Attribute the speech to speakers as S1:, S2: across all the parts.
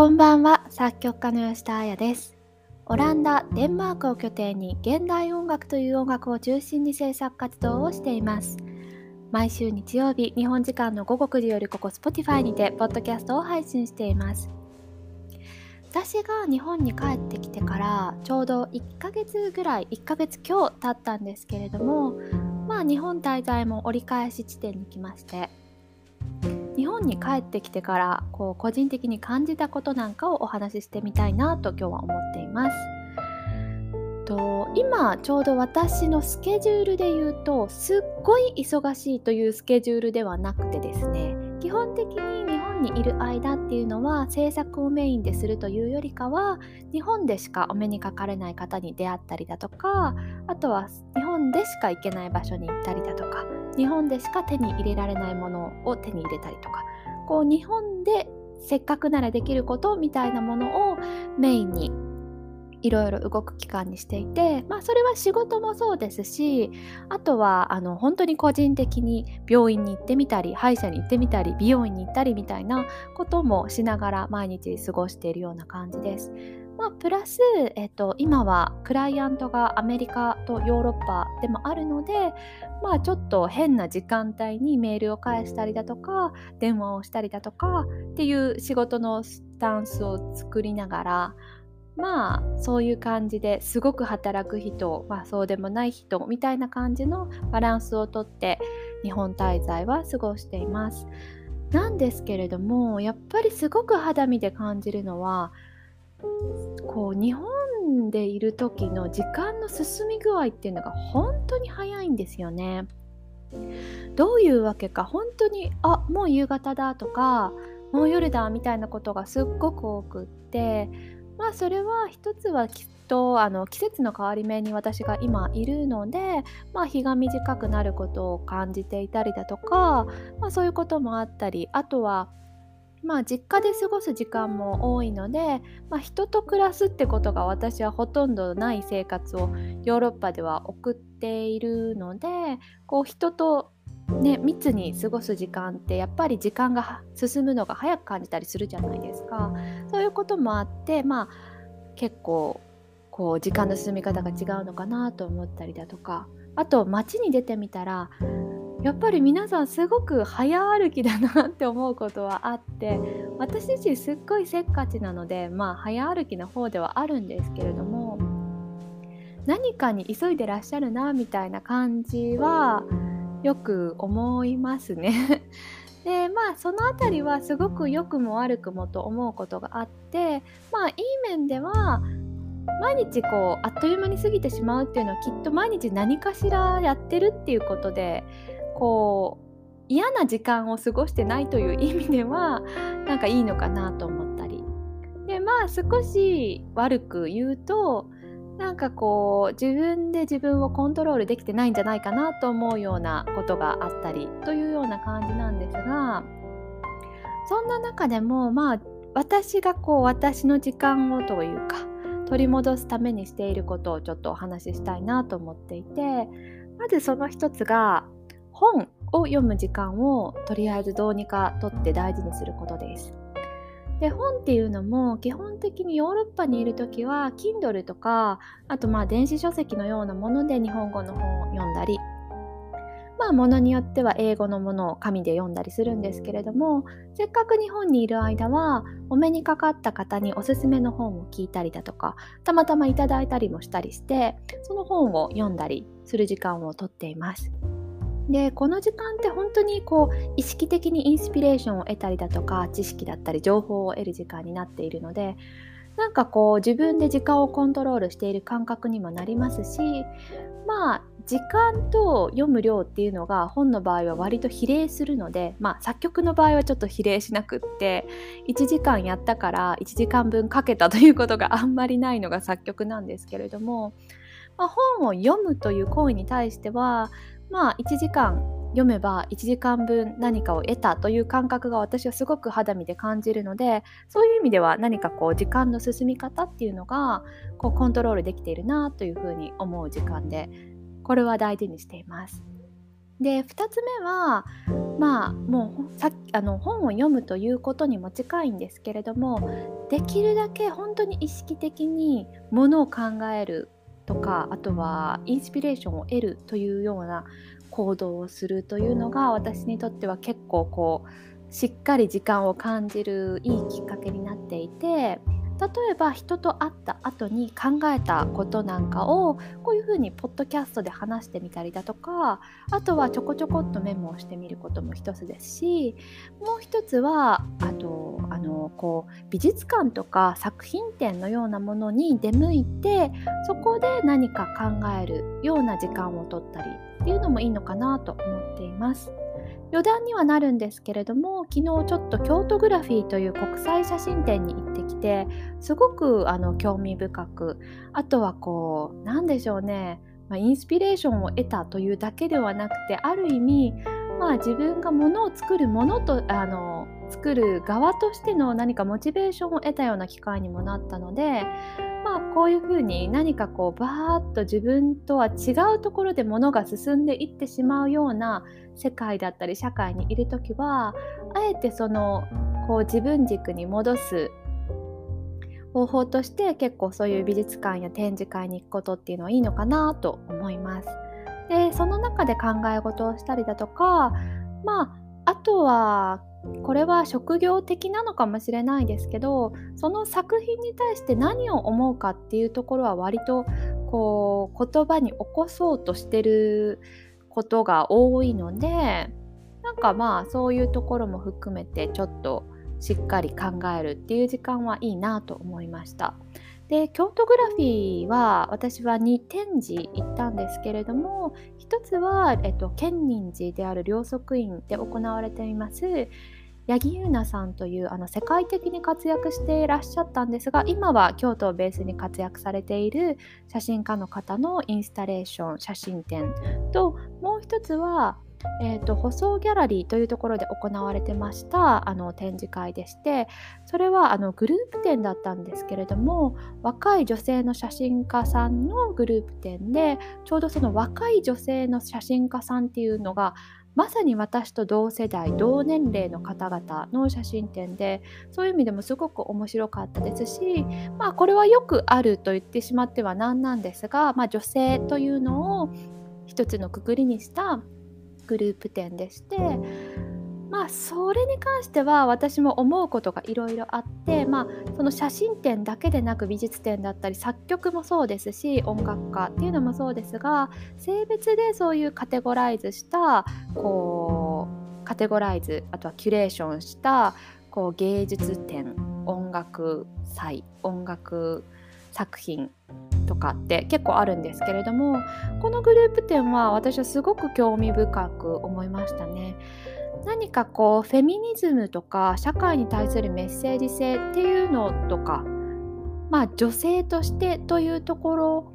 S1: こんばんは。作曲家の吉田彩です。オランダ、デンマークを拠点に現代音楽という音楽を中心に制作活動をしています。毎週日曜日日本時間の午後9時よりここ Spotify にてポッドキャストを配信しています。私が日本に帰ってきてからちょうど1ヶ月ぐらい1ヶ月今日経ったんですけれどもまあ日本滞在も折り返し地点に来まして日本に帰ってきてからこう個人的に感じたことなんかをお話ししてみたいなと今日は思っています。と今ちょうど私のスケジュールで言うとすっごい忙しいというスケジュールではなくてですね基本的にいる間っていうのは制作をメインでするというよりかは日本でしかお目にかかれない方に出会ったりだとかあとは日本でしか行けない場所に行ったりだとか日本でしか手に入れられないものを手に入れたりとかこう日本でせっかくならできることみたいなものをメインにいろいろ動く期間にしていて、まあ、それは仕事もそうですしあとはあの本当に個人的に病院に行ってみたり歯医者に行ってみたり美容院に行ったりみたいなこともしながら毎日過ごしているような感じです。まあ、プラス、えっと、今はクライアントがアメリカとヨーロッパでもあるので、まあ、ちょっと変な時間帯にメールを返したりだとか電話をしたりだとかっていう仕事のスタンスを作りながらまあそういう感じですごく働く人、まあ、そうでもない人みたいな感じのバランスをとって日本滞在は過ごしています。なんですけれどもやっぱりすごく肌身で感じるのはこう日本でいる時の時間の進み具合っていうのが本当に早いんですよね。どういうわけか本当にあもう夕方だとかもう夜だみたいなことがすっごく多くってまあそれは一つはきっとあの季節の変わり目に私が今いるので、まあ、日が短くなることを感じていたりだとか、まあ、そういうこともあったりあとはまあ実家で過ごす時間も多いので、まあ、人と暮らすってことが私はほとんどない生活をヨーロッパでは送っているのでこう人とね、密に過ごす時間ってやっぱり時間が進むのが早く感じたりするじゃないですか。そういうこともあってまあ結構こう時間の進み方が違うのかなと思ったりだとか。あと街に出てみたらやっぱり皆さんすごく早歩きだなって思うことはあって私自身すっごいせっかちなのでまあ早歩きの方ではあるんですけれども何かに急いでらっしゃるなみたいな感じはよく思いますね。でまあその辺りはすごく良くも悪くもと思うことがあってまあいい面では毎日こうあっという間に過ぎてしまうっていうのはきっと毎日何かしらやってるっていうことでこう嫌な時間を過ごしてないという意味ではなんかいいのかなと思ったりでまあ少し悪く言うとなんかこう自分で自分をコントロールできてないんじゃないかなと思うようなことがあったりというような感じなんですがそんな中でもまあ私がこう私の時間をというか取り戻すためにしていることをちょっとお話ししたいなと思っていてまずその一つが本を読む時間をとりあえずどうにかとって大事にすることです。で本っていうのも基本的にヨーロッパにいる時は Kindle とかあとまあ電子書籍のようなもので日本語の本を読んだりまあものによっては英語のものを紙で読んだりするんですけれどもせっかく日本にいる間はお目にかかった方におすすめの本を聞いたりだとかたまたまいただいたりもしたりしてその本を読んだりする時間をとっています。でこの時間って本当にこう意識的にインスピレーションを得たりだとか知識だったり情報を得る時間になっているのでなんかこう自分で時間をコントロールしている感覚にもなりますしまあ時間と読む量っていうのが本の場合は割と比例するのでまあ作曲の場合はちょっと比例しなくって1時間やったから1時間分かけたということがあんまりないのが作曲なんですけれども、まあ、本を読むという行為に対してはまあ1時間読めば1時間分何かを得たという感覚が私はすごく肌身で感じるのでそういう意味では何かこう時間の進み方っていうのがこうコントロールできているなというふうに思う時間でこれは大事にしています。で2つ目はまあもうさあの本を読むということにも近いんですけれどもできるだけ本当に意識的にものを考えるとかあとはインスピレーションを得るというような行動をするというのが私にとっては結構こうしっかり時間を感じるいいきっかけになっていて例えば人と会った後に考えたことなんかをこういうふうにポッドキャストで話してみたりだとかあとはちょこちょこっとメモをしてみることも一つですしもう一つはあとあのこう美術館とか作品展のようなものに出向いてそこで何か考えるような時間を取ったりっていうのもいいのかなと思っています。余談にはなるんですけれども昨日ちょっと京都グラフィーという国際写真展に行ってきてすごくあの興味深くあとはこう何でしょうね、まあ、インスピレーションを得たというだけではなくてある意味まあ自分がものを作るものとあの作る側としての何かモチベーションを得たような機会にもなったのでまあこういうふうに何かこうバーッと自分とは違うところで物が進んでいってしまうような世界だったり社会にいる時はあえてそのこう自分軸に戻す方法として結構そういう美術館や展示会に行くことっていうのはいいのかなと思います。でその中で考え事をしたりだとかまああとはこれは職業的なのかもしれないですけどその作品に対して何を思うかっていうところは割とこう言葉に起こそうとしてることが多いのでなんかまあそういうところも含めてちょっとしっかり考えるっていう時間はいいなと思いました。で京都グラフィーは私は2展示行ったんですけれども1つは、えっと、建仁寺である両側院で行われています八木優奈さんというあの世界的に活躍していらっしゃったんですが今は京都をベースに活躍されている写真家の方のインスタレーション写真展ともう一つはえーと、舗装ギャラリーというところで行われてましたあの展示会でしてそれはあのグループ展だったんですけれども若い女性の写真家さんのグループ展でちょうどその若い女性の写真家さんっていうのがまさに私と同世代同年齢の方々の写真展でそういう意味でもすごく面白かったですし、まあ、これはよくあると言ってしまってはなんなんですが、まあ、女性というのを一つのくくりにしたグループ展でしてまあそれに関しては私も思うことがいろいろあってまあその写真展だけでなく美術展だったり作曲もそうですし音楽家っていうのもそうですが性別でそういうカテゴライズしたこうカテゴライズあとはキュレーションしたこう芸術展音楽祭音楽作品とかって結構あるんですけれどもこのグループ展は私はすごく興味深く思いましたね。何かこうフェミニズムとか社会に対するメッセージ性っていうのとかまあ女性としてというところ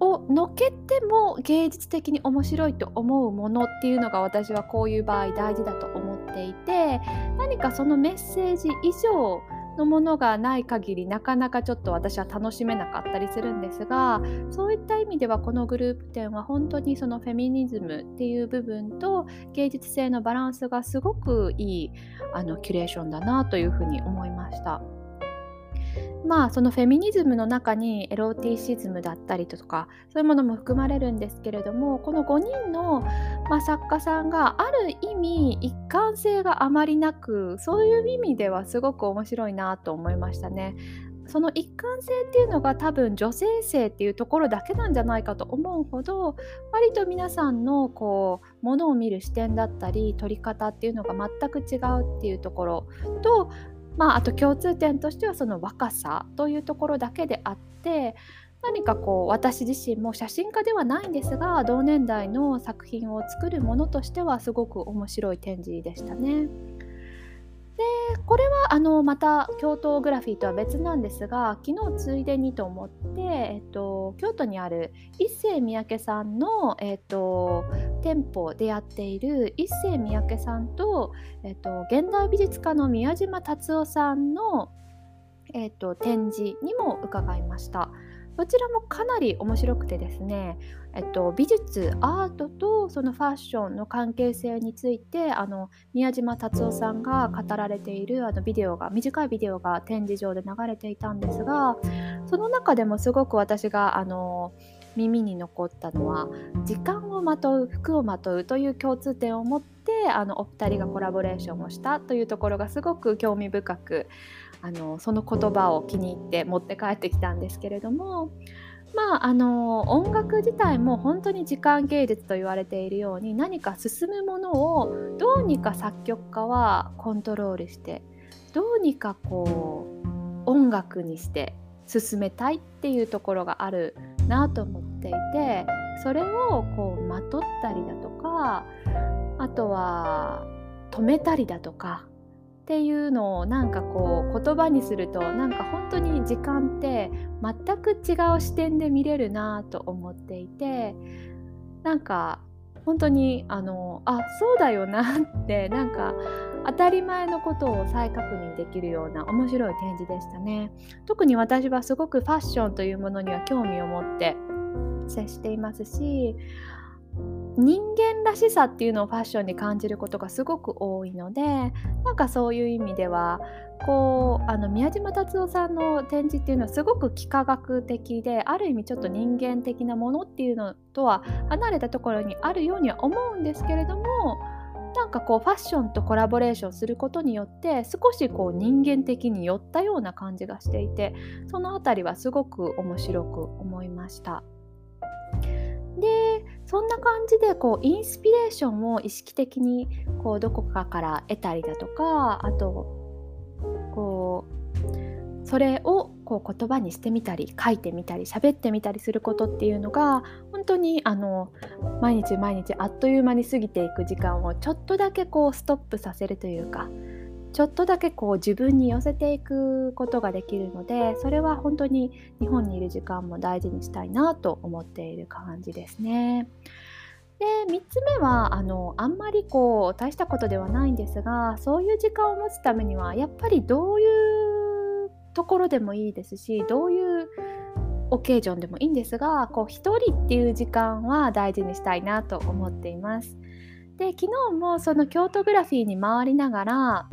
S1: をのけても芸術的に面白いと思うものっていうのが私はこういう場合大事だと思っていて何かそのメッセージ以上のものがない限りなかなかちょっと私は楽しめなかったりするんですがそういった意味ではこのグループ展は本当にそのフェミニズムっていう部分と芸術性のバランスがすごくいいあのキュレーションだなというふうに思いました。まあそのフェミニズムの中にエロティシズムだったりとかそういうものも含まれるんですけれどもこの5人の、まあ、作家さんがある意味一貫性があまりなくそういう意味ではすごく面白いなと思いましたね。その一貫性っていうのが多分女性性っていうところだけなんじゃないかと思うほど割と皆さんのこうものを見る視点だったり撮り方っていうのが全く違うっていうところとまあ、あと共通点としてはその若さというところだけであって何かこう私自身も写真家ではないんですが同年代の作品を作るものとしてはすごく面白い展示でしたね。でこれはあのまた京都グラフィーとは別なんですが昨日ついでにと思って、えっと、京都にある一世三宅さんの、えっと、店舗でやっている一世三宅さんと、えっと、現代美術家の宮島達夫さんの、えっと、展示にも伺いました。どちらもかなり面白くてですね、えっと、美術アートとそのファッションの関係性についてあの宮島達夫さんが語られているあのビデオが短いビデオが展示場で流れていたんですがその中でもすごく私があの耳に残ったのは時間をまとう服をまとうという共通点を持ってあのお二人がコラボレーションをしたというところがすごく興味深くあのその言葉を気に入って持って帰ってきたんですけれどもまああの音楽自体も本当に時間芸術と言われているように何か進むものをどうにか作曲家はコントロールしてどうにかこう音楽にして進めたいっていうところがあるなと思っていてそれをこうまとったりだとかあとは止めたりだとかっていうのをなんかこう言葉にするとなんか本当に時間って全く違う視点で見れるなと思っていてなんか本当にあのあそうだよなってなんか当たり前のことを再確認できるような面白い展示でしたね。特に私はすごくファッションというものには興味を持って接していますし人間らしさっていうのをファッションに感じることがすごく多いのでなんかそういう意味ではこうあの宮島達夫さんの展示っていうのはすごく幾何学的である意味ちょっと人間的なものっていうのとは離れたところにあるようには思うんですけれどもなんかこうファッションとコラボレーションすることによって少しこう人間的に寄ったような感じがしていてその辺りはすごく面白く思いました。でそんな感じでこうインスピレーションを意識的にこうどこかから得たりだとかあとこうそれをこう言葉にしてみたり書いてみたり喋ってみたりすることっていうのが本当にあの毎日毎日あっという間に過ぎていく時間をちょっとだけこうストップさせるというかちょっとだけこう自分に寄せていくことができるのでそれは本当に日本にいる時間も大事にしたいなと思っている感じですね。で3つ目はあのあんまりこう大したことではないんですがそういう時間を持つためにはやっぱりどういうところでもいいですしどういうオケージョンでもいいんですがこう1人っていう時間は大事にしたいなと思っています。で昨日もその京都グラフィーに回りながら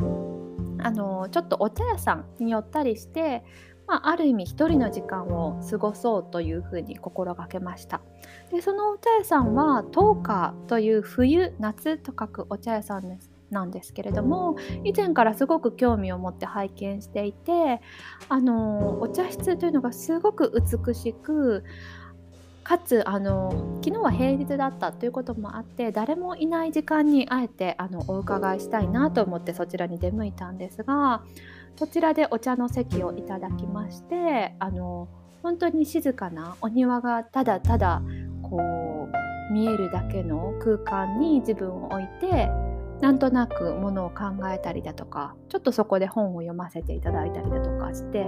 S1: あのちょっとお茶屋さんに寄ったりして、まあ、ある意味一人の時間を過ごそうというふうに心がけました。でそのお茶屋さんは東花という冬夏と書くお茶屋さんですなんですけれども以前からすごく興味を持って拝見していてあのお茶室というのがすごく美しくかつあの昨日は平日だったということもあって誰もいない時間にあえてあのお伺いしたいなと思ってそちらに出向いたんですがそちらでお茶の席をいただきましてあの本当に静かなお庭がただただこう見えるだけの空間に自分を置いてなんとなくものを考えたりだとかちょっとそこで本を読ませていただいたりだとかして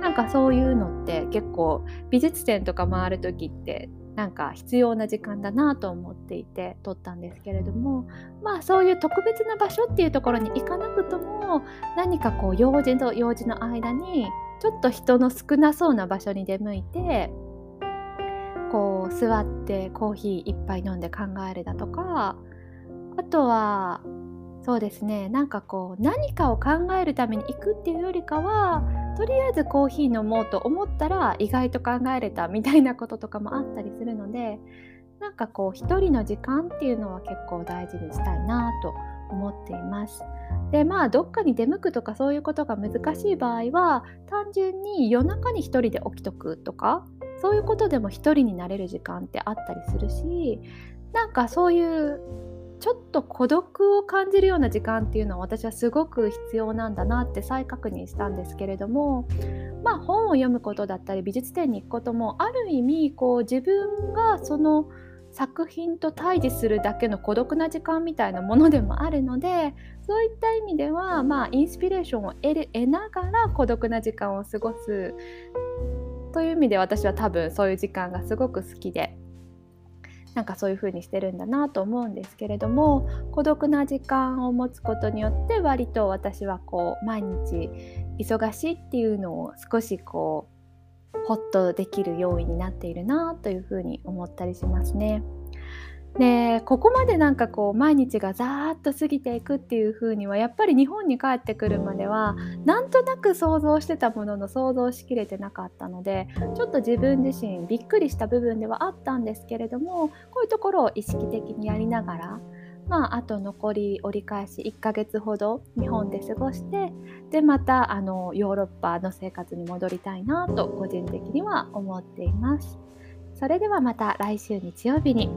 S1: なんかそういうのって結構美術展とか回る時ってなんか必要な時間だなと思っていて撮ったんですけれどもまあそういう特別な場所っていうところに行かなくとも何かこう用事と用事の間にちょっと人の少なそうな場所に出向いてこう座ってコーヒー一杯飲んで考えるだとかあとはそうですねなんかこう何かを考えるために行くっていうよりかはとりあえずコーヒー飲もうと思ったら意外と考えれたみたいなこととかもあったりするのでなんかこう一人の時間っていうのは結構大事にしたいなと思っています。でまあどっかに出向くとかそういうことが難しい場合は単純に夜中に1人で起きとくとかそういうことでも1人になれる時間ってあったりするしなんかそういうちょっと孤独を感じるような時間っていうのは私はすごく必要なんだなって再確認したんですけれどもまあ本を読むことだったり美術展に行くこともある意味こう自分がその作品と対峙するだけの孤独な時間みたいなものでもあるのでそういった意味ではまあインスピレーションを得る得ながら孤独な時間を過ごすという意味で私は多分そういう時間がすごく好きで。なんかそういう風にしてるんだなと思うんですけれども孤独な時間を持つことによって割と私はこう毎日忙しいっていうのを少しこうホッとできる要因になっているなというふうに思ったりしますね。でここまでなんかこう毎日がざーっと過ぎていくっていう風にはやっぱり日本に帰ってくるまではなんとなく想像してたものの想像しきれてなかったのでちょっと自分自身びっくりした部分ではあったんですけれどもこういうところを意識的にやりながらまあ、あと残り折り返し1ヶ月ほど日本で過ごしてでまたあのヨーロッパの生活に戻りたいなと個人的には思っています。それではまた来週日曜日に